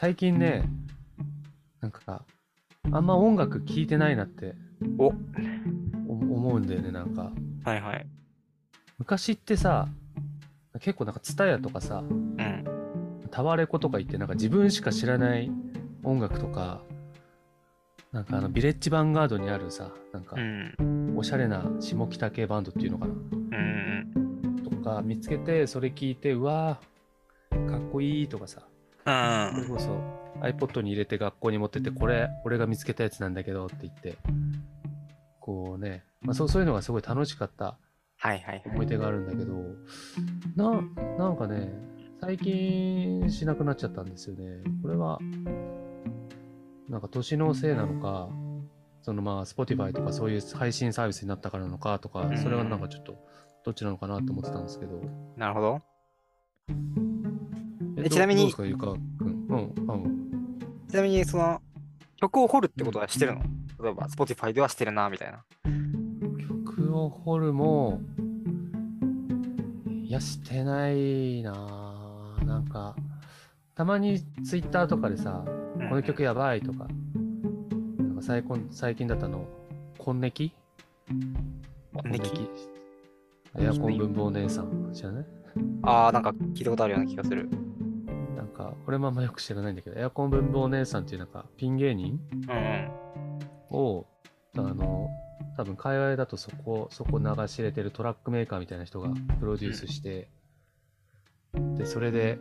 最近ね、なんか、あんま音楽聴いてないなっておお思うんだよね、なんか。はいはい。昔ってさ、結構なんか TSUTAYA とかさ、うん。タワレコとか行ってなんか自分しか知らない音楽とか、なんかあのビレッジヴァンガードにあるさ、なんかうん。おしゃれな下北系バンドっていうのかなうん。とか見つけてそれ聞いてうわーかっこいいとかさうん。それこそ iPod に入れて学校に持ってってこれ俺が見つけたやつなんだけどって言ってこうね、まあ、そうそういうのがすごい楽しかった。思い出があるんだけどななんかね最近しなくなっちゃったんですよね。これはなんか年のせいなのかそのまあ Spotify とかそういう配信サービスになったからなのかとかそれはなんかちょっとどっちなのかなと思ってたんですけど。なるほど。ええちなみにどうん？うんちなみに、その、曲を掘るってことはしてるの？例えば、Spotify ではしてるな、みたいな。曲を掘るもいやしてないな。ぁなんかたまに Twitter とかでさうん。この曲やばいとか、なんか最近最近だったの、コンネキコンネキエアコン文房姉さん知らない？ああ、なんか聞いたことあるような気がする。か、これもあんまよく知らないんだけど、エアコン文房姉さんっていうなんか、ピン芸人うんうん。を、あの、多分界隈だとそこ、そこ流し入れてるトラックメーカーみたいな人がプロデュースして、で、それで、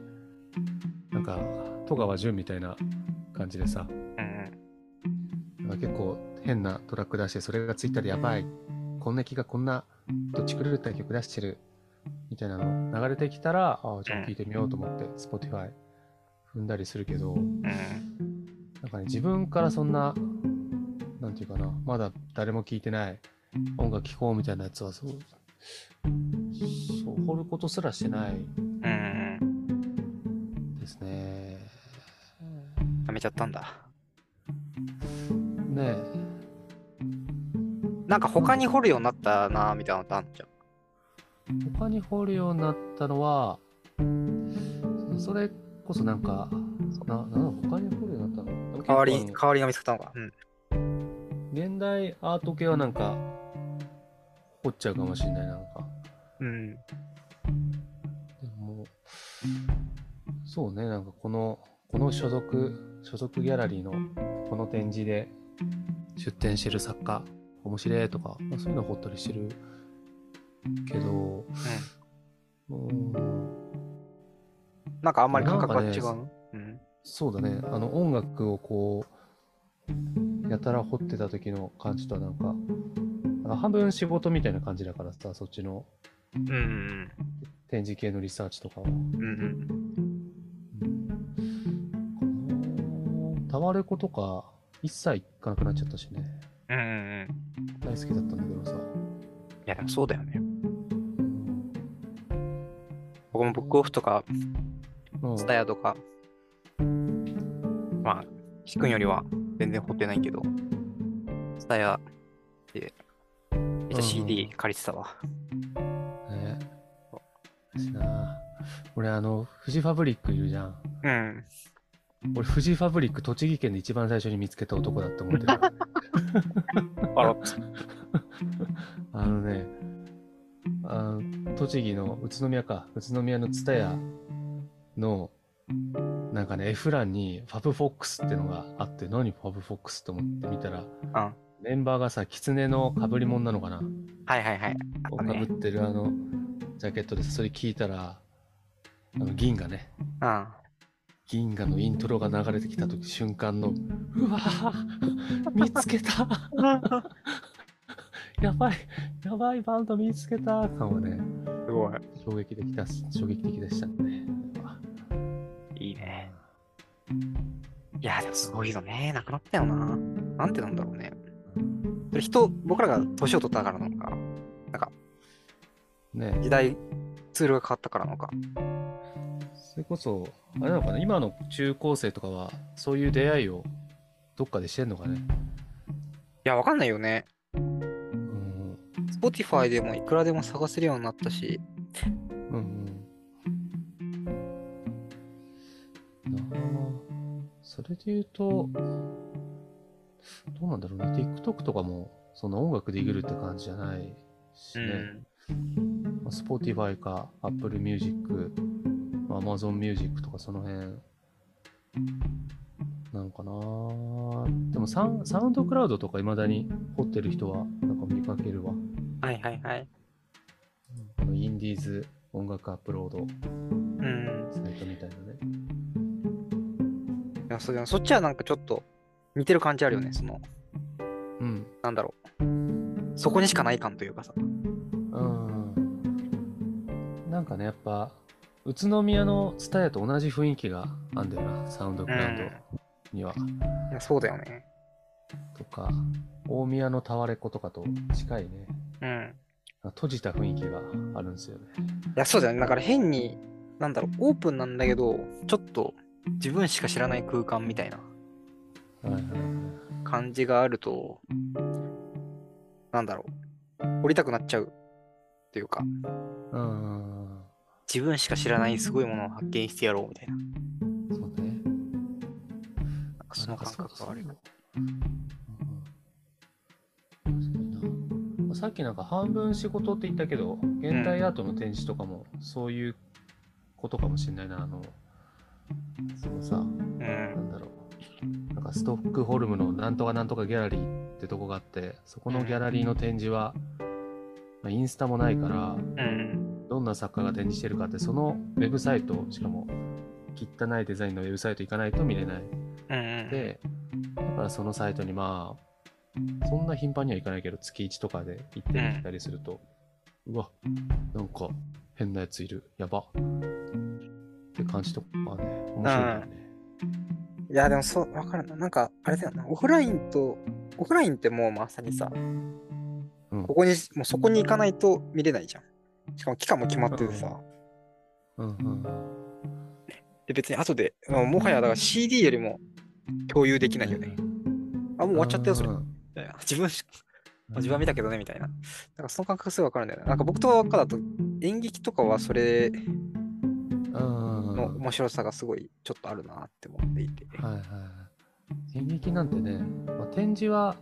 なんか、戸川淳みたいな感じでさ、うんうん。なんか結構変なトラック出して、それがツイッターでやばい、こんな気がこんなどっち狂った曲出してる、みたいなの流れてきたら、ああ、じゃあ聞いてみようと思って、Spotify 踏んだりするけど、うん。なんかね、自分からそんな、なんていうかな、まだ誰も聞いてない音楽聴こうみたいなやつは、そう、そう、掘ることすらしてない。ですね。やめちゃったんだ。ねなんか他に掘るようになったな、みたいなのってあるじゃん。え、他に掘るようになったのは、それこそなんか、な、な他に掘るようになったの？代わり、代わりが見つかったのか。うん。現代アート系はなんか、掘っちゃうかもしれない、なんか。うん。でも、そうね、なんかこの、この所属、所属ギャラリーのこの展示で出展してる作家、面白いとか、まあ、そういうの掘ったりしてるけど、うーん、なんかあんまり感覚が違う？のうん。そうだね、あの音楽をこう、やたら掘ってた時の感じとはなんか、あの半分仕事みたいな感じだからさ、そっちのうんうん展示系のリサーチとかは。うん。うんタワレコとか一切行かなくなっちゃったしね。うん。うんうんうん。大好きだったんだけどさ。いや、でもそうだよね。僕もブックオフとか、うんスタヤとか、まあ、弾くんよりは全然掘ってないけど、スタヤで、めっちゃ CD 借りてたわ。ね私な俺あの、フジファブリックいるじゃん。うん。俺、フジファブリック栃木県で一番最初に見つけた男だって思ってる。あら、あのね、あの栃木の宇都宮か、宇都宮の蔦屋の、なんかね、F 欄に FAB FOX ってのがあって、何 FAB FOX って思って見たら、うん。メンバーがさ、狐の被り物なのかな？はいはいはい。あったねこう被。ってるあの、ジャケットでそれ聞いたら、あの、銀河ね。うん。銀河のイントロが流れてきた時瞬間の、うわぁ見つけた やばいやばいバンド見つけた感はね、すごい。衝撃的だ衝撃的でしたね。いや、でもすごいよね。なくなったよな。なんてなんだろうね。それ人、僕らが年を取ったからなのか、なんかね時代、ツールが変わったからなのか。それこそ、あれなのかな今の中高生とかは、そういう出会いをどっかでしてんのかねいや、わかんないよね。うん。Spotify でもいくらでも探せるようになったし、うんうん。れで言うと、どうなんだろうね。TikTok とかも、その音楽でいぐるって感じじゃないしうね。ん。まあ Spotify か Apple Music、まあ Amazon Music とかその辺なのかなでもサウンサウンドクラウドとか未だに掘ってる人はなんか見かけるわ。はいはいはい。インディーズ音楽アップロードうん。サイトみたいなね。それそっちはなんかちょっと似てる感じあるよね。その、うん。なんだろう。そこにしかない感というかさ。うん。なんかね、やっぱ、宇都宮のツタヤと同じ雰囲気があんだよな、サウンドクラウドには。いやそうだよね。とか、大宮のタワレコとかと近いね。うん。閉じた雰囲気があるんですよね。いや、そうだよね。だから変に、なんだろう、オープンなんだけど、ちょっと自分しか知らない空間みたいな。感じがあると、なんだろう、降りたくなっちゃうっていうか、うん。自分しか知らないすごいものを発見してやろうみたいな、そうね。なんかその感覚があるよ。さっきなんか半分仕事って言ったけど、現代アートの展示とかもそういうことかもしれないな。あの、そのさ、うん。なんだろう。なんかストックホルムのなんとかなんとかギャラリーってとこがあって、そこのギャラリーの展示は、まあ、インスタもないから、うん。どんな作家が展示してるかって、そのウェブサイト、しかも汚いデザインのウェブサイト行かないと見れない。うんうん。で、だからそのサイトにまあ、そんな頻繁には行かないけど、月1とかで行ってみたりすると、うわ、なんか変なやついる、やば。感じとかね、面白いね。いや、でもそう、わかるな。なんか、あれだよな。オフラインと、オフラインってもうまさにさ、うんここに、もうそこに行かないと見れないじゃん。しかも期間も決まっててさ。うんうんで、別に後で、もはやだから CD よりも共有できないよね。あ、もう終わっちゃったよ、それ。自分し自分は見たけどね、みたいな。なんかその感覚すごいわかるんだよね。なんか僕と若だと演劇とかはそれうんの面白さがすごいちょっとあるなって思っていて。はいはいはい。演劇なんてね、まあ、展示は、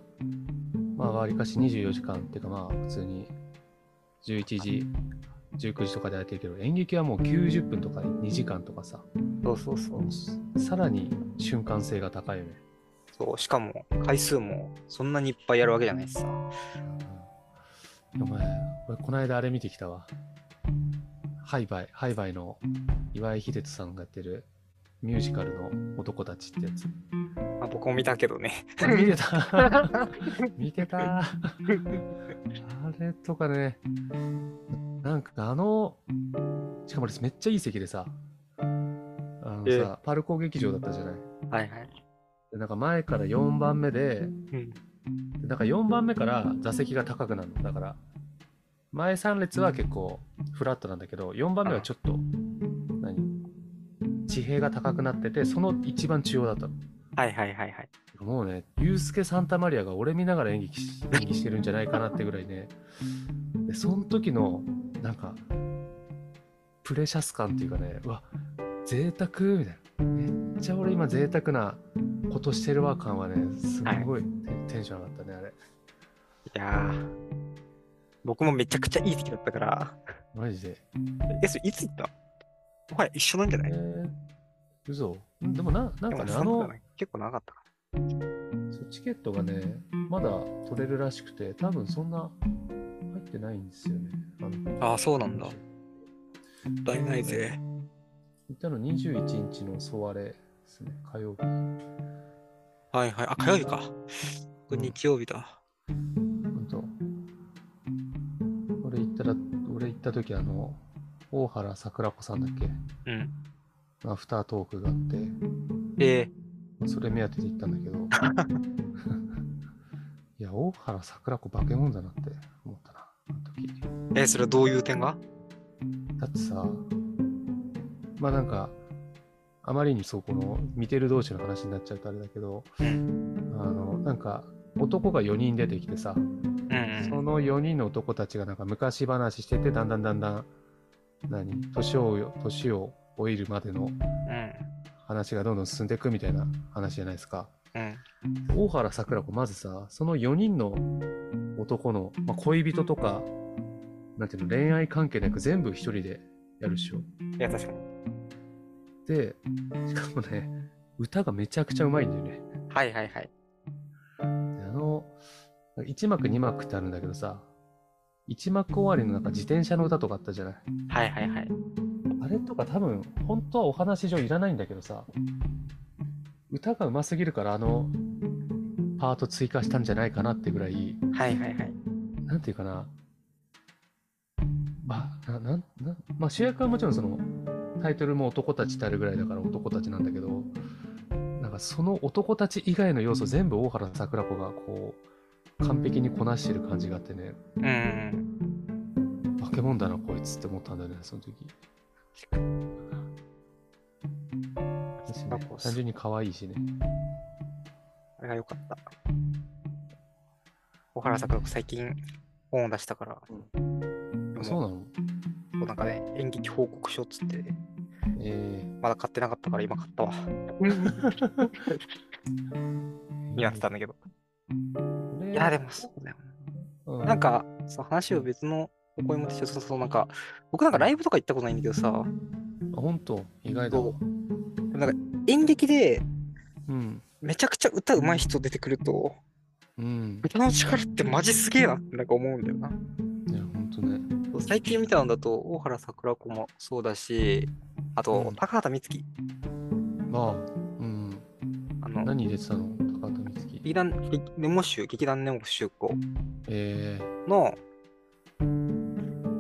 まあ、わりかし24時間っていうか、まあ、普通に11時、19時とかでやってるけど、演劇はもう90分とか2時間とかさ、そうそうそう。さらに瞬間性が高いよね。そうしかも回数もそんなにいっぱいやるわけじゃないしさ。うんお前、俺この間あれ見てきたわ。ハイバイ、ハイバイの岩井秀人さんがやってるミュージカルの男たちってやつ。あ僕も見たけどね。あ見てた 見てたあれとかね、なんかあの、しかも俺めっちゃいい席でさ、あのえさ、パルコ劇場だったじゃない。はいはい。でなんか前から4番目で、うん。でなんか4番目から座席が高くなるの。だから、前3列は結構フラットなんだけど、4番目はちょっと、何？地平が高くなってて、その一番中央だったの。はいはいはいはい。もうね、ユースケ・サンタマリアが俺見ながら演劇し演技してるんじゃないかなってぐらいね、でその時の、なんか、プレシャス感っていうかね、うわ、贅沢みたいな。めっちゃ俺今贅沢なことしてるわ感はね、すごいテンション上がったね、あれ。いやー。僕もめちゃくちゃいい席だったから。マジで。え、それいつ行った？もはや一緒なんじゃない？えー、嘘んでもな、なんかね、あの、ね結構長かったかそうチケットがね、まだ取れるらしくて、多分そんな入ってないんですよね。あ。ああ、そうなんだ。もったいないぜ。行ったの21日のソワレですね、火曜日。はいはい。あ、火曜日か。うん日曜日だ。ほんった時あの、大原桜子さんだっけ？うん。アフタートークがあって、えそれ目当てで行ったんだけど、いや、大原桜子化け物だなって思ったな、あの時。ー、えそれはどういう点が？だってさ、まあなんか、あまりにそうこの見てる同士の話になっちゃうとあれだけど、うん。あの、なんか男が4人出てきてさ、うんその4人の男たちがなんか昔話してて、だんだんだんだん、何、年を、年を老いるまでのうん。話がどんどん進んでいくみたいな話じゃないですか。うん。大原桜子、まずさ、その4人の男の、まあ、恋人とか、なんていうの、恋愛関係なく全部一人でやるっしょ。いや、確かに。で、しかもね、歌がめちゃくちゃうまいんだよね。はいはいはい。であの、1幕2幕ってあるんだけどさ、1幕終わりのなんか自転車の歌とかあったじゃない？はいはいはい。あれとか多分、本当はお話上いらないんだけどさ、歌がうますぎるからあのパート追加したんじゃないかなってぐらい、はいはいはい。なんていうかな、まあ、ななんなまあ、主役はもちろんそのタイトルも男たちってあるぐらいだから男たちなんだけど、なんかその男たち以外の要素全部大原桜子がこう完璧にこなしてる感じがあってね、うん。化け物だなこいつって思ったんだよね、その時。単純に可愛いしね。あれが良かった。小原桜子最近本を出したから、そうなの？なんかね、演劇報告書っつって、えまだ買ってなかったから今買ったわ。ー、になってたんだけど。いや、でもそうだような。なん、か、その話を別のお声もして、そうそう、なんか、僕なんかライブとか行ったことないんだけどさ、あ本当意外だわ。なんか演劇でうん。めちゃくちゃ歌うまい人出てくると、うん。歌の力ってマジすげえなってなんか思うんだよな。いや、本当ね。最近見たのだと、大原桜子もそうだし、あと、うん高畑充希。まあ、うん。あの、何出てたの？劇団、劇ネモ集、劇団ネモ集校えの、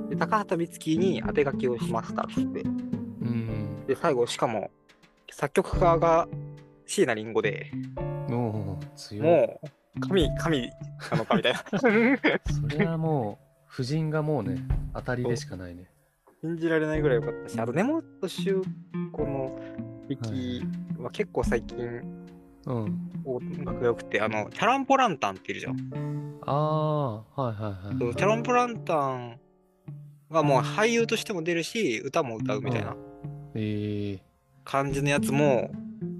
で高畑充希に当て書きをしましたっつって。ー、うん。で、最後、しかも、作曲家が椎名林檎で。もう、神、神なのかみたいな。それはもう、夫人がもうね、当たりでしかないね。信じられないぐらい良かったし、あと、根本周子の劇は結構最近うん。音楽が良くて、あの、チャランポランタンっているじゃん。ああ、はいはいはい。そうチャランポランタンがもう俳優としても出るし、歌も歌うみたいなえー感じのやつも、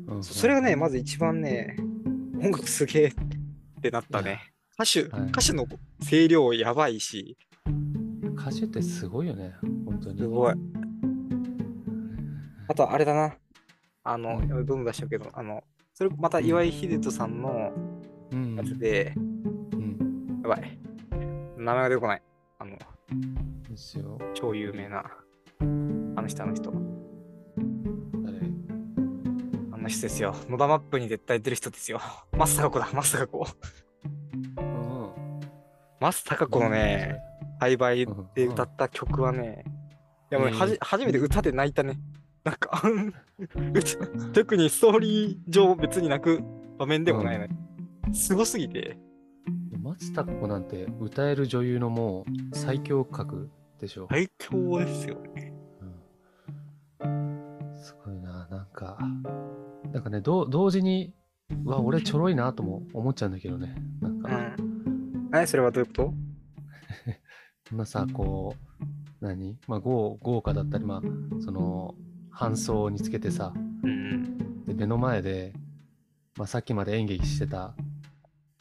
うん、それがね、まず一番ね、音楽すげえってなったね。歌手、はい歌手の声量やばいし、歌手ってすごいよね、本当に。すごい。あとあれだな。あの、うんやべどんどん出しちゃうけど、あの、それまた岩井秀人さんのうん。やつで、うん。やばい。名前が出てこない。あの、ですよ。超有名な、あの人、あの人。誰？あの人ですよ。野田マップに絶対出る人ですよ。マスタカ子だ、マスタカ子。うん。マスタカ子のね、栽培で歌った曲はね、いやもうはじ、初めて歌で泣いたね。なんか、歌特にストーリー上別に泣く場面でもないね。すごすぎて。松たか子なんて歌える女優のもう最強格でしょ。最強ですよね。うんすごいな、なんか、なんかね、ど同時に、うわ、俺ちょろいなとも思っちゃうんだけどね。なんうか、ん。え、それはどういうこと？こんなさ、こう、何？まあ豪、豪華だったり、まあ、その、搬送につけてさ、うんで目の前で、まあ、さっきまで演劇してた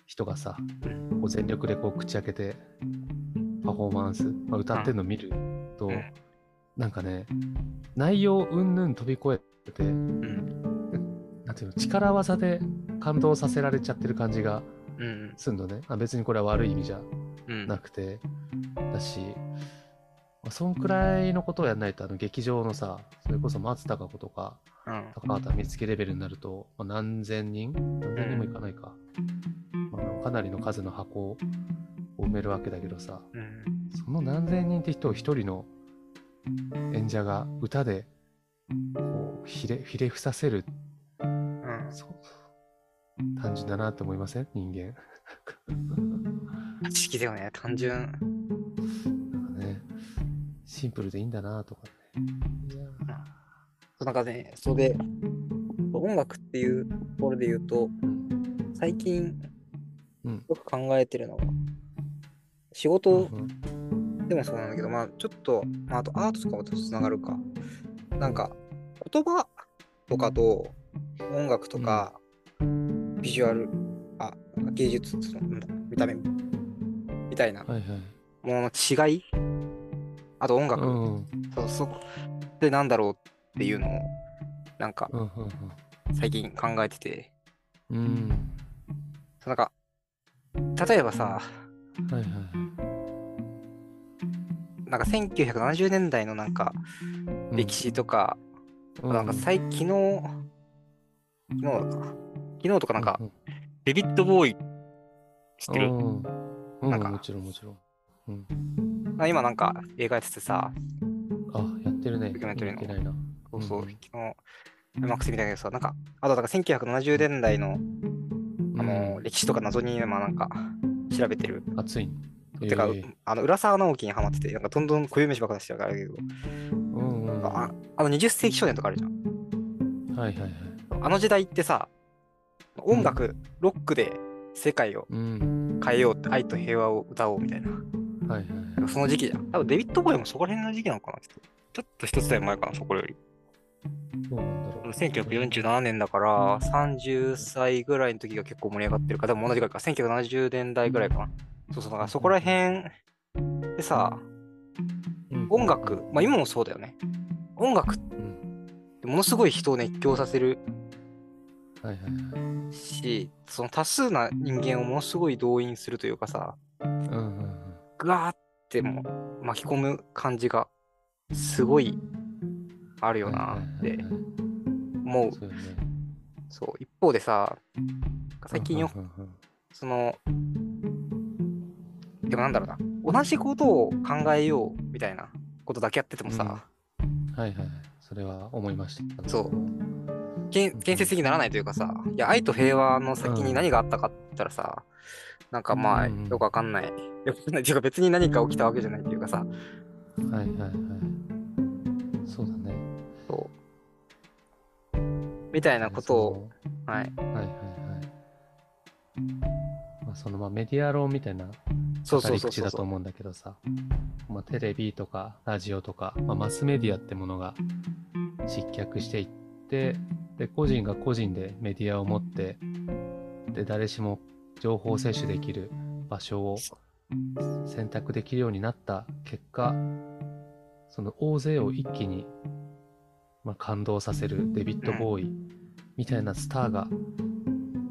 人がさ、うん。こう全力でこう口開けてパフォーマンス、まあ、歌ってるの見ると、うんなんかね内容うんぬん飛び越えてうん。なんていうの力技で感動させられちゃってる感じがうん。すんのねあ別にこれは悪い意味じゃうん。なくてだし、まあ、そんくらいのことをやんないとあの劇場のさそれこそ松たか子とかうん。高畑充希レベルになると、まあ、何千人？何千人もいかないか、まあ、かなりの数の箱を埋めるわけだけどさうん。その何千人って人を一人の演者が歌でこうひれひれ伏させるうん。そう単純だなって思いません？人間 不思議だよね、単純。シンプルでいいんだなとかねいやなんかね、それで、音楽っていうところで言うと、最近うんよく考えてるのが、仕う事んでもそうなんだけど、まあちょっと、まあ、あとアートとかもつながるか。なんか、言葉とかと音楽とか、ビジュアル、あ、芸術、そのなんだ見た目みたいなはいはい。ものの違いあと音楽、うん。そうそこでなんだろうっていうのをなんかうんうん最近考えててうん。うん。なんか例えばさはいはいはい。なんか1970年代のなんかうん歴史とか、なんか最昨日昨日昨日とかなんか、ううデビッド・ボーイ知ってる？うんうん、なんかもちろんもちろん。うん。あ今なんか映画やっててさあ、やってるね。ドキュメンタリーの見てないな。そうそう、うん昨日 MAX 見たけどさなんかあとなんか1970年代のあの、歴史とか謎にまあなんか調べてる熱い。てか、ええあの浦沢直樹にハマってて、なんかどんどん固有飯ばっか出してるからけど、うんうん。はああの20世紀少年とかあるじゃん。いはいはい。あの時代ってさ、音楽、ロックで世界をうん。変えようって、愛と平和を歌おうみたいな。はいはいその時期じゃん。多分デビッド・ボーイもそこら辺の時期なのかなちょっとちょっと一つ代前かな、そこより。どうなんだろう。1947年だから、30歳ぐらいの時が結構盛り上がってるから、でも同じぐらいか、1970年代ぐらいかな。そうそう、だからそこら辺でさ、うん音楽、まあ今もそうだよね。音楽っうん。てものすごい人を熱狂させるはいはいはい。し、その多数な人間をものすごい動員するというかさ、うんうんうん。ぐわーってもう巻き込む感じがすごいあるよなって思う。そう一方でさ、最近よ、うんうんうんその、でもなんだろうな、同じことを考えようみたいなことだけやっててもさ、はいはいはい。それは思いました。そう。建建設的にならないというかさ、いや、愛と平和の先に何があったかって言ったらさ、なんかまあ、うん。よくわかんない。よくないっていうか別に何か起きたわけじゃないっていうかさ、はいはいはい。そうだね。そう。みたいなことを、はい。はいはいはい。まあそのまあメディア論みたいな語り口だと思うんだけどさ、まあ、テレビとかラジオとか、まあ、マスメディアってものが失脚していってで個人が個人でメディアを持ってで誰しも情報を摂取できる場所を選択できるようになった結果その大勢を一気に、まあ、感動させるデビッド・ボーイみたいなスターが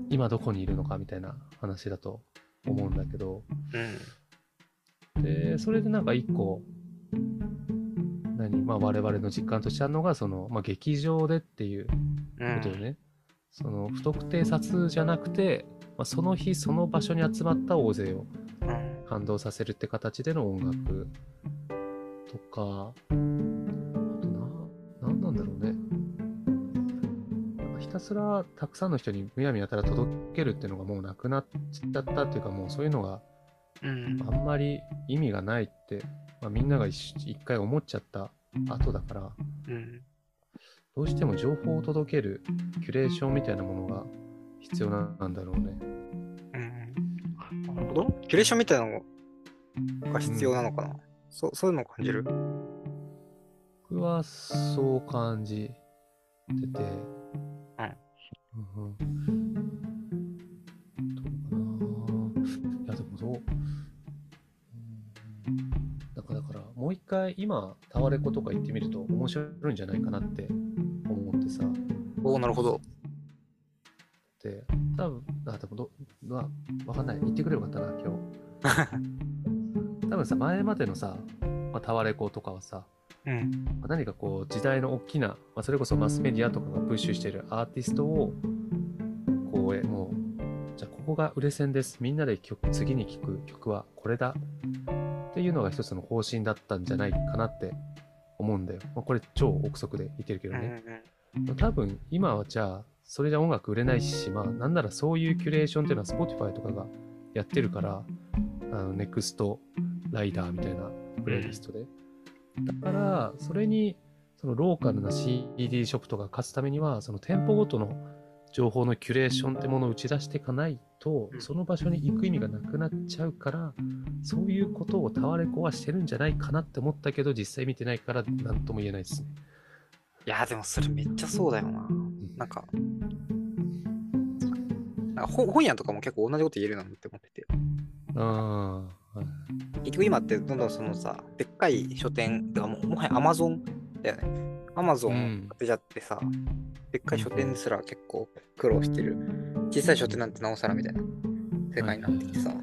今どこにいるのかみたいな話だと思うんだけど、うん。で、それでなんか一個、何、まあ我々の実感としてあるのが、その、まあ劇場でっていううんことよね。その不特定多数じゃなくて、まあ、その日その場所に集まった大勢をうん感動させるって形での音楽とか、あとな、なんなんだろうね。ひたすらたくさんの人にむやみやたら届けるっていうのがもうなくなっちゃったっていうか、もうそういうのがうん。あんまり意味がないって、まあ、みんなが一一回思っちゃった後だから、うん。どうしても情報を届けるキュレーションみたいなものが必要なんだろうね。うん。なるほど。キュレーションみたいなのが必要なのかな、そうそういうのを感じる？僕はそう感じてて。うんうん。どうかな？いや、でもどう。うんもう一回今、タワレコとか行ってみると面白いんじゃないかなって思ってさ。おお、なるほど。わかんない。言ってくればよかったな、今日。多分さ、前までのさ、まあ、タワレコとかはさ、うん。まあ何かこう時代の大きな、まあ、それこそマスメディアとかがプッシュしてるアーティストをこうえもうじゃあここが売れ線ですみんなで曲次に聴く曲はこれだっていうのが一つの方針だったんじゃないかなって思うんだよ、まあ、これ超憶測で言ってるけどうんね、多分今はじゃあそれじゃ音楽売れないしまあなんならそういうキュレーションっていうのは Spotify とかがやってるからあの NEXT ライダーみたいなプレイリストで、だからそれにそのローカルな CD ショップとか勝つためにはその店舗ごとの情報のキュレーションってものを打ち出していかないとうんその場所に行く意味がなくなっちゃうからそういうことをタワレコはしてるんじゃないかなって思ったけど実際見てないから何とも言えないですね。いや、でもそれめっちゃそうだよな。なんか、なんか本本屋とかも結構同じこと言えるなって思ってて。結局今ってどんどんそのさ、でっかい書店、てかもうもはやアマゾンだよね。アマゾうんン当てちゃってさ、でっかい書店ですら結構苦労してる。小さい書店なんてなおさらみたいな世界になってきてさ。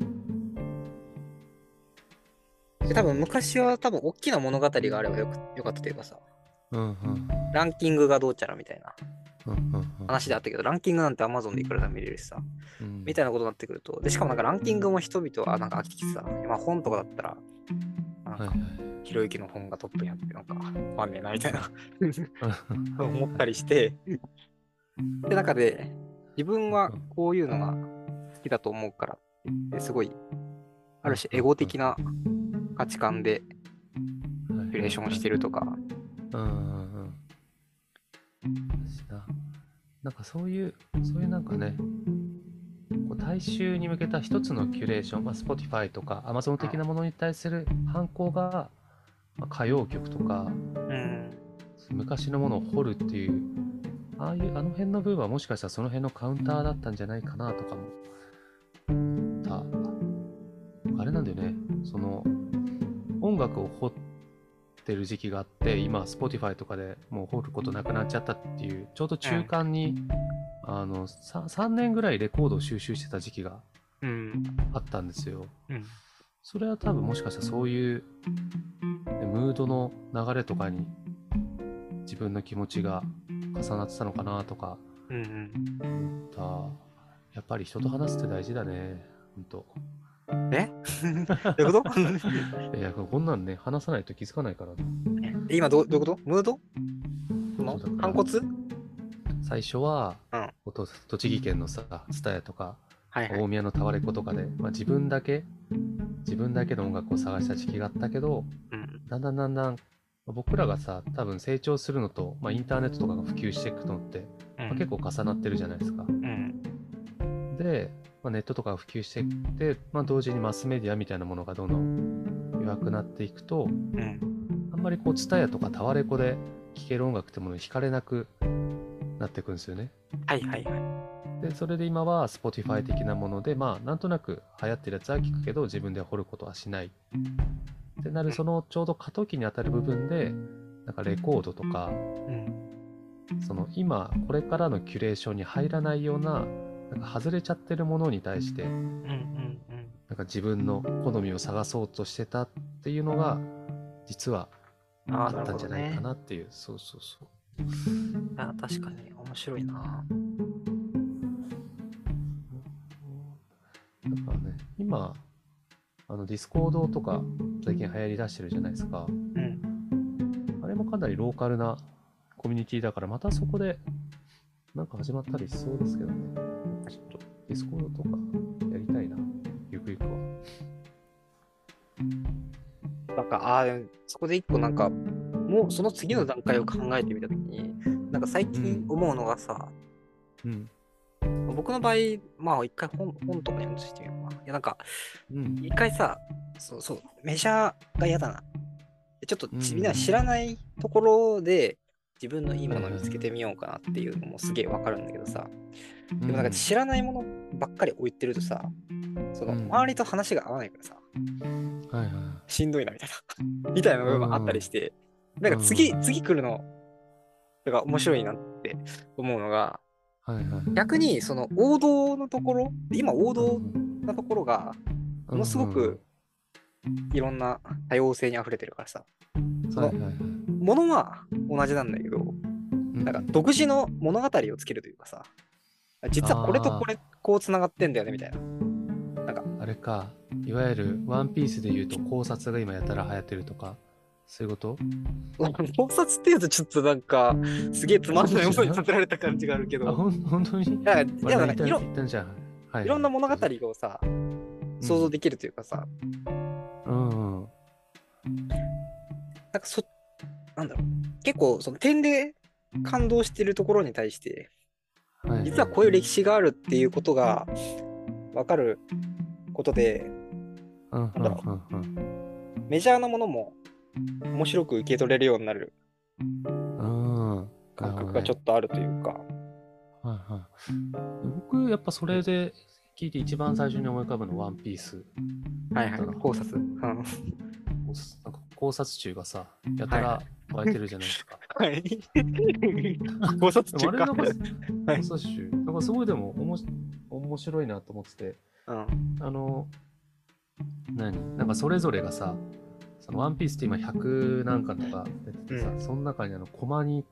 で多分昔は多分大きな物語があればよくよかったというかさ、うんうんランキングがどうちゃらみたいなうんうんうん話であったけど、ランキングなんて Amazon でいくらでも見れるしさ、うん。みたいなことになってくると、で、しかもなんかランキングも人々はなんか飽きてきてさ、まあ本とかだったら、なんかひろゆきの本がトップにあって、なんか、わんねえなみたいな。う ん思ったりして、で、中で、自分はこういうのが好きだと思うからってすごい、ある種エゴ的な価値観でキュレーションしてるとか、うんななんかそういう、そういうなんかね、こう大衆に向けた一つのキュレーション、まあ、Spotify とか Amazon 的なものに対する反抗が、まあ、歌謡曲とか、うん、昔のものを掘るっていう、ああいう、あの辺の部分はもしかしたらその辺のカウンターだったんじゃないかなとかもた。あれなんだよね、その、音楽を掘ってる時期があって、今、Spotify とかでもう掘ることなくなっちゃったっていう、ちょうど中間に、あの 3, 3年ぐらいレコードを収集してた時期がうん、あったんですよ。うん、それは多分もしかしたらそういうねムードの流れとかに自分の気持ちが重なってたのかなとかうん、うん。やっぱり人と話すって大事だね。ほんと。え どういうこと？いや、こんなんね、話さないと気づかないから。ね。え今どうどういうこと？ムード？その？反骨？最初は、うん。おと栃木県のさ、蔦屋とか、はいはい。大。宮のタワレコとかで、まあ、自分だけ、自分だけの音楽を探した時期があったけど、うん、だんだんだんだん、僕らがさ、多分成長するのと、まあ、インターネットとかが普及していくのって、まあ、結構重なってるじゃないですか。うん、で、まあ、ネットとかが普及していって、まあ、同時にマスメディアみたいなものがどんどん弱くなっていくと、うん、あんまりこう、ツタヤとかタワレコで聴ける音楽ってものに惹かれなくなっていくんですよね。はいはいはい。で、それで今は Spotify 的なもので、まあ、なんとなく流行ってるやつは聞くけど、自分では掘ることはしない。ってなる、そのちょうど過渡期にあたる部分で、なんかレコードとか、うん、その今、これからのキュレーションに入らないような、なんか外れちゃってるものに対して、うん、うん、なんか自分の好みを探そうとしてたっていうのが、実はうん。あったんじゃないか。なっていう、そうそうそう。あ確かに面白いな。だからね、今、あの Discord とか最近流行りだしてるじゃないですか。うん。あれもかなりローカルなコミュニティだから、またそこでなんか始まったりしそうですけどね。ちょっと Discord とかやりたいな、ゆくゆくは。なんか、ああ、そこで一個なんか、もうその次の段階を考えてみたときに、なんか最近思うのがさ、うん。僕の場合、まあ一回本本とかにもしてみようかな。いやなんか、うん。一回さ、そうそう、メジャーが嫌だな。ちょっとうんみんな知らないところで自分のいいものを見つけてみようかなっていうのもすげえわかるんだけどさ、でもなんか知らないものばっかり置いてるとさ、そのうん。周りと話が合わないからさ、はいはい。しんどいなみたいな、みたいな部分もあったりして、なんか次、うん。次来るのが面白いなって思うのが、はいはい。逆にその王道のところ、今王道なところが、ものすごくいろんな多様性に溢れてるからさ、うん、その。ものは同じなんだけど、うん。なんか独自の物語をつけるというかさ、実はこれとこれこうつながってんだよねみたいな。あれか、いわゆるワンピースで言うと考察が今やたら流行ってるとか、そういうこと？考察っていうとちょっとなんか、すげえつまんない思いさせられた感じがあるけあ、ど、ほん本当に？いやいまあ大体やなんかいろいろんな物語をさ、想像できるというかさ、うんうん。なんかそ、なんだろう、結構その点で感動してるところに対して、はい実はこういう歴史があるっていうことが分かることで、なんだろうメジャーなものも面白く受け取れるようになるうん感覚がちょっとあるというか、はいはい。僕、やっぱそれで聞いて一番最初に思い浮かぶのはワンピース。はいはい。考察。なんか考察中がさ、やたら湧いてるじゃないですか。はい。考察中か。考察集。なんかすごいでもおもし面白いなと思ってて、うん。あの、何？なんかそれぞれがさ、そのワンピースって今100何巻とか出ててさ、うんその中にあのコマに、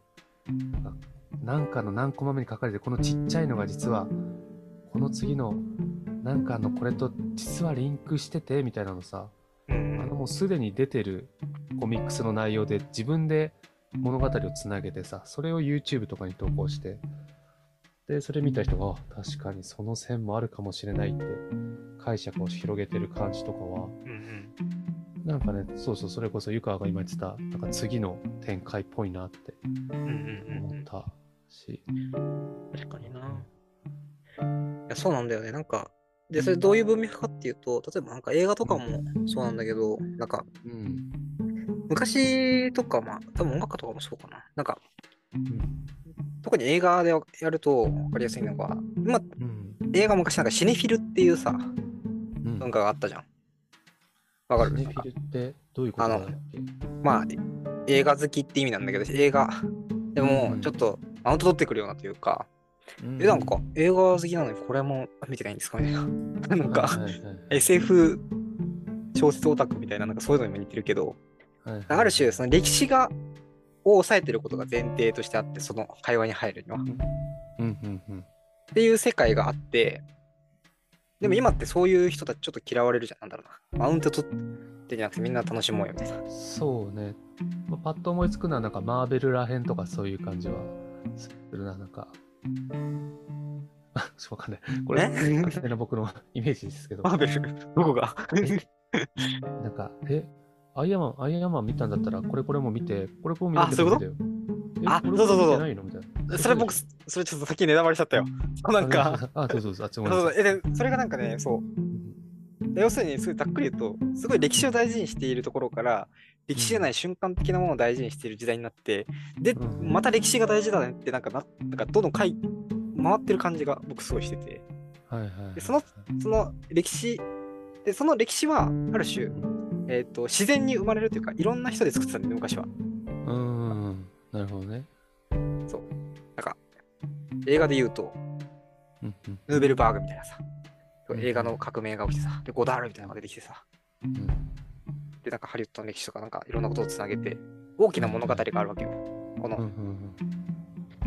なんかの何コマ目に書かれてるこのちっちゃいのが実は、この次の何巻のこれと実はリンクしててみたいなのさ、うんもうすでに出てるコミックスの内容で自分で物語をつなげてさ、それを YouTube とかに投稿して、で、それ見た人が、あ確かにその線もあるかもしれないって解釈を広げてる感じとかは、うんうん。なんかね、そうそう、それこそ湯川が今言ってた、なんか次の展開っぽいなってうんうんうん。思ったし、確かにな。いや、そうなんだよね。なんか、で、それどういう文脈かっていうと、例えばなんか映画とかもそうなんだけど、なんかうん。昔とか、まあ、多分音楽とかもそうかな。なんか、うん。特に映画でやると分かりやすいのが、今、うん。映画昔なんかシネフィルっていうさ、うん文化があったじゃん。わかる？シネフィルってどういうことだっけ？まあ、映画好きって意味なんだけど、映画、でもうんちょっとマウント取ってくるようなというか、うんえ、なんか映画好きなのにこれも見てないんですか？みたいな。なんか、はいはいはい SF 小説オタクみたいな、なんかそういうのにも似てるけど、はいはいある種、その歴史が、を抑えてることが前提としてあって、その会話に入るには。っうんうんうん。ていう世界があって、でも今ってそういう人たちちょっと嫌われるじゃん。なんだろうな。マウント取ってじゃなくてみんな楽しもうよみたいな。そうね。まあパッと思いつくのはなんかマーベルらへんとかそういう感じはするな、なんか。あ、ちょっとわかんない。これ、え勝手な僕の イメージですけど、マーベルどこが？なんか、え、アイアンマン、アイアンマン見たんだったら、これこれも見て、これこれも見なきゃあそういうこと？あそうそうそうないのみたいな。それ僕、それちょっと先にネタバレしちゃったよ。そ うなんか、あ、そうそうそう、あ、そうそうえでそれがなんかね、そう。で要するに、すごいざっくり言うと、すごい歴史を大事にしているところから、歴史じゃない瞬間的なものを大事にしている時代になって、で、うん。また歴史が大事だねって、なんかな、なんかどんどん回回ってる感じが僕すごいしてて、はいはいはい。でそのその歴史、で、その歴史は、ある種、えっ、と、自然に生まれるというか、いろんな人で作ってたんだよね、昔は。うーん、なるほどね。そう。なんか、映画で言うと、うんうん。ヌーベルバーグみたいなさ、うん。映画の革命が起きてさ、で、ゴダールみたいなのが出てきてさ、うんで、なんかハリウッドの歴史とかなんかいろんなことをつなげて、大きな物語があるわけよ。このうんうん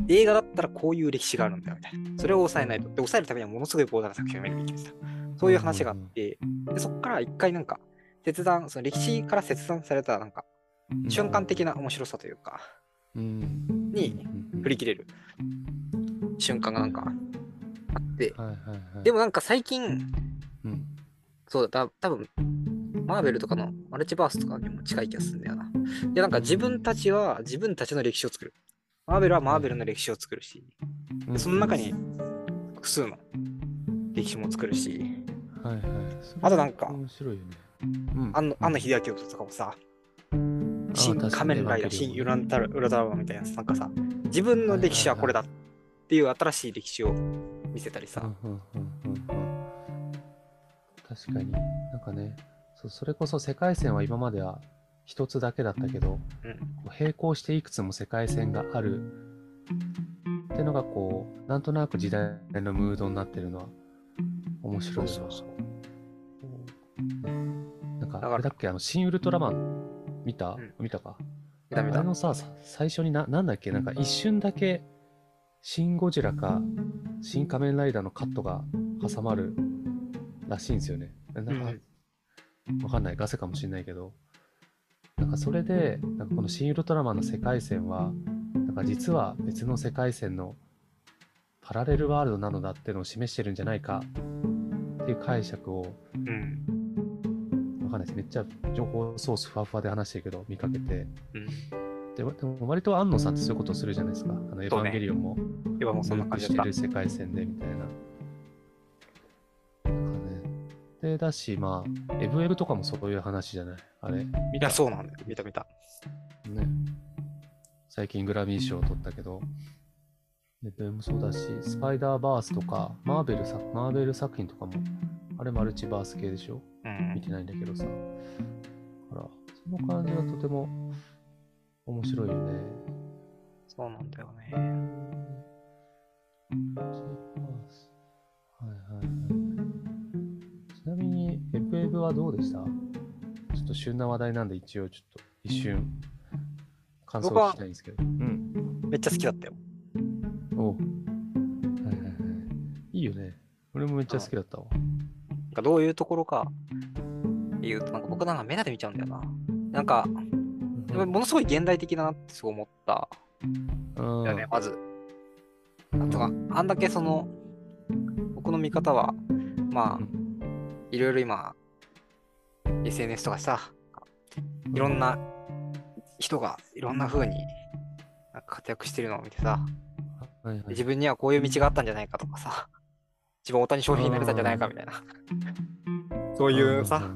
映画だったらこういう歴史があるんだよみたいな。それを抑えないと。で、抑えるためにはものすごい膨大な作品を見るべきですと。そういう話があって、でそこから一回なんか、切断、その歴史から切断されたなんか、うん瞬間的な面白さというか、うんに振り切れる瞬間がなんかあって。でもなんか最近、うん、そうだ、た多分マーベルとかのマルチバースとかにも近い気がするんだよな。で、なんか自分たちは自分たちの歴史を作る。マーベルはマーベルの歴史を作るし、でその中に複数の歴史も作るし、はいはい。あとなんか面白いよね。うんあの、あの秀明とかもさ、新仮面ライダー、新ユランタルウラタラみたいなさ、なんかさ、自分の歴史はこれだっていう新しい歴史を見せたりさ、確かに。なんかねそ、それこそ世界線は今までは一つだけだったけど、うん、並行していくつも世界線がある。ってのがこう、なんとなく時代のムードになってるのは面白いな。そうそうなんか、あれだっけ、あの、新ウルトラマン見た、うん。見たか？見た見た。あれのさ、さ最初にな、なんだっけ、なんか一瞬だけ、シン・ゴジラか、新仮面ライダーのカットが挟まるらしいんですよね。なんか、わかんない、ガセかもしれないけど、なんかそれで、なんかこの新ウルトラマンの世界線は、なんか実は別の世界線のパラレルワールドなのだっていうのを示してるんじゃないかっていう解釈を、うん。わかんないです。めっちゃ情報ソースふわふわで話してるけど、見かけて。うん。ででも割と安野さんってそういうことをするじゃないですか。あのエヴァンゲリオンも今もうそんな感じして。る世界線でみたいな。で、だし、まあ、エブエブとかもそういう話じゃない？あれ、見たそうなんだよ。見た見た。ね。最近グラミー賞を取ったけど、FF もそうだし、スパイダーバースとか、マーベル作マーベル作品とかも、あれマルチバース系でしょ？うん見てないんだけどさ。だから、その感じはとても面白いよね。そうなんだよね。マルチバース。はいはいはい。ちなみに、FF はどうでした？ちょっと旬な話題なんで、一応ちょっと一瞬、感想を聞きたいんですけど。うん。めっちゃ好きだったよ。おうはいはいはい。いいよね。俺もめっちゃ好きだったわ。なんかどういうところか言うと、なんか僕なんかメタで見ちゃうんだよな。なんか、やっぱりものすごい現代的だなってすごい思ったうんんだよね、まず。あとは、あんだけその、僕の見方は、まあう、いろいろ今、SNS とかさ、いろんな人がいろんな風に活躍してるのを見てさ、はいはい自分にはこういう道があったんじゃないかとかさ、自分大谷翔平になれたんじゃないかみたいな。そういうさ、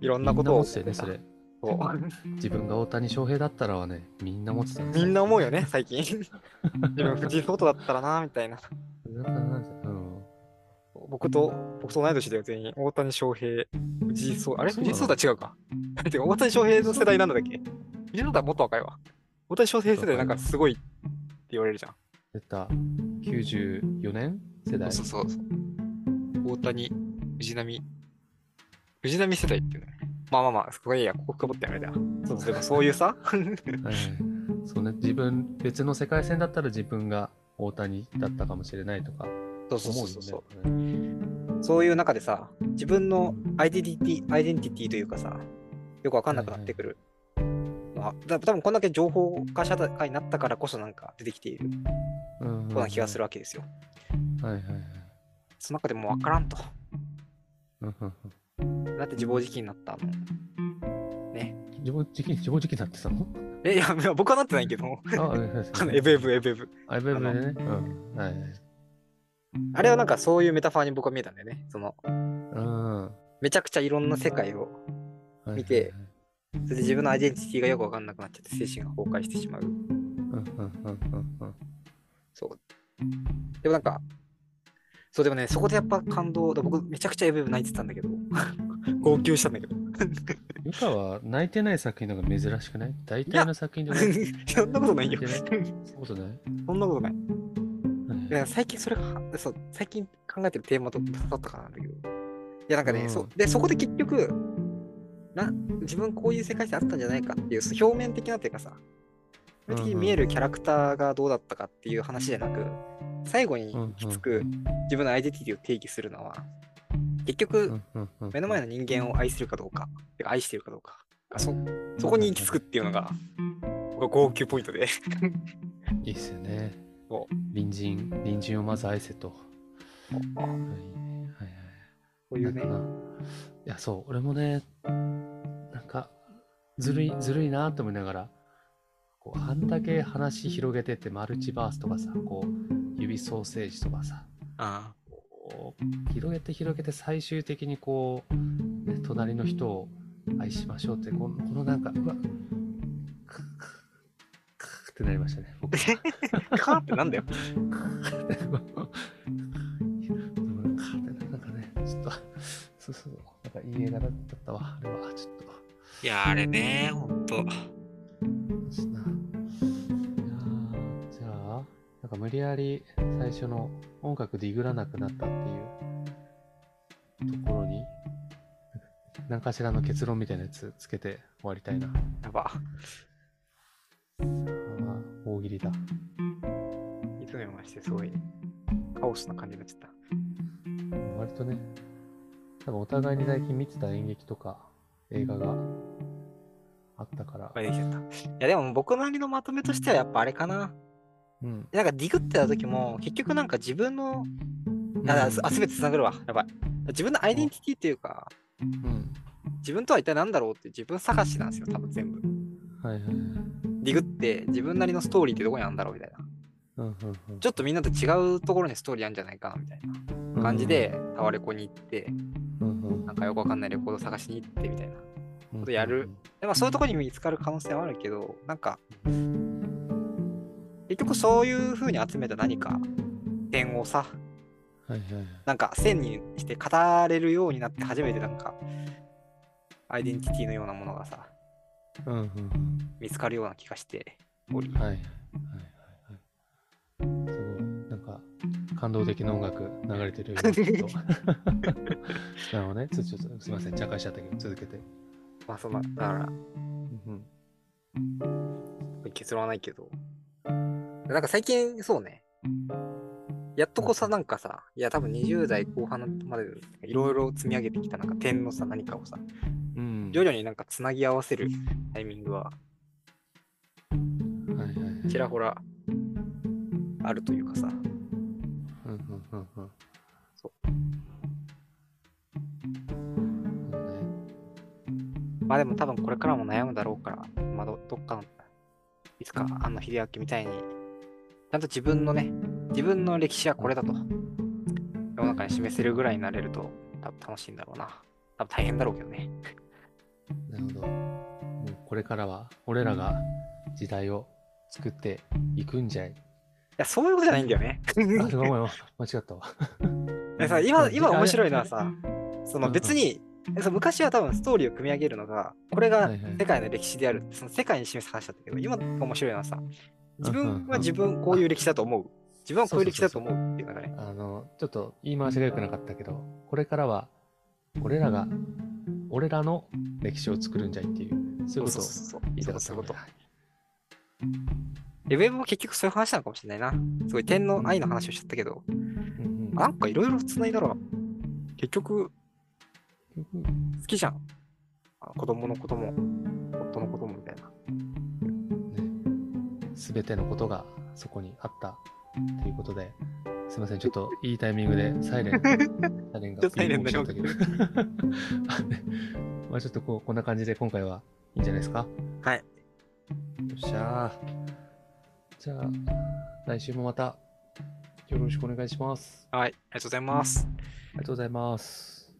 いろんなことをね、それ。そう自分が大谷翔平だったらはね、みんな持ってた。みんな思うよね、最近。自分藤井聡太だったらな、みたいな。僕と、僕と同い年だよ、全員。大谷翔平、藤井聡あれ？藤井聡太違うか。てか大谷翔平の世代なんだっけ？藤井聡太はもっと若いわ。大谷翔平世代なんかすごいって言われるじゃん。出た94年世代。そうそうそう。大谷、藤波、藤波世代っていうのね。まあまあまあ、すごいいいや、ここ深掘ってやめたよ。そうでもそういうさ、そうね、自分、別の世界線だったら自分が大谷だったかもしれないとかそうそう思そううそう。そういう中でさ、自分のアイデンティティ、アイデンティティというかさ、よくわかんなくなってくる。まあ、だ多分こんだけ情報化社会になったからこそなんか出てきているようんうな気がするわけですよ。はいはいはい。その中でもわからんと。だって自暴自棄になったの。ね。自分的に、自分的になってたの？え、いや、いや僕はなってないけど、あ、はいはいエブエブエブエブ。あ、エブエブでね。うん。はいはい。あれはなんかそういうメタファーに僕は見えたんだよね。その、うん。めちゃくちゃいろんな世界を、はい見て、それで自分のアイデンティティがよくわかんなくなっちゃって精神が崩壊してしまう。うんうんうんうんうんそう。でもなんか、そうでもね、そこでやっぱ感動、僕めちゃくちゃエブエブ泣いてたんだけど、号泣したんだけど。ゆかは泣いてない作品の方が珍しくない？大体の作品で泣いてそんなことないよ。そんなことない？そんなことない。や最近それが、そう、最近考えてるテーマと刺さったからなんだけど。いや、なんかね、うん。そで、そこで結局、な、自分こういう世界線あったんじゃないかっていう、表面的なっていうかさ、表面的に見えるキャラクターがどうだったかっていう話じゃなく、最後に行き着く自分のアイデンティティを定義するのは、結局、目の前の人間を愛するかどうか、てか愛してるかどうか、そそこに行き着くっていうのが、僕は号泣ポイントで。いいっすよね。そ隣人隣人をまず愛せと。あはいはいはい。こういうね。いやそう。俺もねなんかずるいずるいなと思いながらこうあんだけ話広げてってマルチバースとかさこう指ソーセージとかさあ広げて広げて最終的にこう、ね、隣の人を愛しましょうってこのこのなんかうわってなりましたね カーってなんだよ。なんかね、ちょっと、そうそう、なんかいい映画だったわ、あれは、ちょっと。いや、あれね、ほんと。じゃあ、なんか無理やり最初の音楽ディグらなくなったっていうところに、何かしらの結論みたいなやつつけて終わりたいな。やば。喜利だ。いつもましてすごいカオスな感じになっちゃった。割とね、多分お互いに最近見てた演劇とか映画があったからいや、でも僕なりのまとめとしてはやっぱあれかな。うん。なんかディグってた時も、結局なんか自分の、あ、あすべてつながるわ。やばい。自分のアイデンティティっていうか、うん。自分とは一体何だろうって自分探しなんですよ、多分全部。はいはいはい。ディグって自分なりのストーリーってどこにあるんだろうみたいな。うんうんうんちょっとみんなと違うところにストーリーあるんじゃないかなみたいな感じで、タワレコに行って、うんうんなんかよくわかんないレコード探しに行ってみたいな。うんことやるでまあそういうところに見つかる可能性はあるけど、なんか、結結局そういう風に集めた何か点をさ、はいはいはい。なんか線にして語れるようになって初めてなんか、アイデンティティのようなものがさ、うんうんうん。見つかるような気がしており。はいはいはいはい。すごい。なんか、感動的な音楽流れてるような るほどね。ちょっとすみません。茶化しちゃったけど、続けて。まあそんな、だから、うん結論はないけど。なんか最近そうね、やっとこさ、なんかさ、いや多分20代後半までいろいろ積み上げてきたなんか点のさ、何かをさ、うん。徐々になんかつなぎ合わせるタイミングは。ちらほらあるというかさ、うんうんうんうん。そう。まあでも多分これからも悩むだろうから、まあどどっかの、いつかあの秀明みたいに、ちゃんと自分のね、自分の歴史はこれだと、世の中に示せるぐらいになれると、多分楽しいんだろうな。多分大変だろうけどね。なるほど。もうこれからは、俺らが時代を作っていくんじゃい。いや、そういうことじゃないんだよね。あ、ごめん間違ったわ。でさ今、今面白いのはさ、その別に、そう昔は多分ストーリーを組み上げるのが、これが世界の歴史であるって、その世界に示す話だったけど、今面白いのはさ、自分は自分こういう歴史だと思う。自分はこういう歴史だと思うっていうのがね。あの、ちょっと言い回しが良くなかったけど、これからは、俺らが、俺らの歴史を作るんじゃいっていう、そういうことをそうそう言いたかったことのね。でウェブも結局そういう話なのかもしれないな。すごい天の愛の話をしちゃったけど、うんうんなんかいろいろ繋いだら、結局好きじゃん。あ子供のことも、夫のこともみたいな。すべてのことがそこにあったということで、すみません、ちょっといいタイミングでサイレン、サイレンがサイレンだよ。まあちょっとこうこんな感じで今回はいいんじゃないですか？はい。よっしゃー。じゃあ、来週もまたよろしくお願いします。はい、ありがとうございます。ありがとうございます。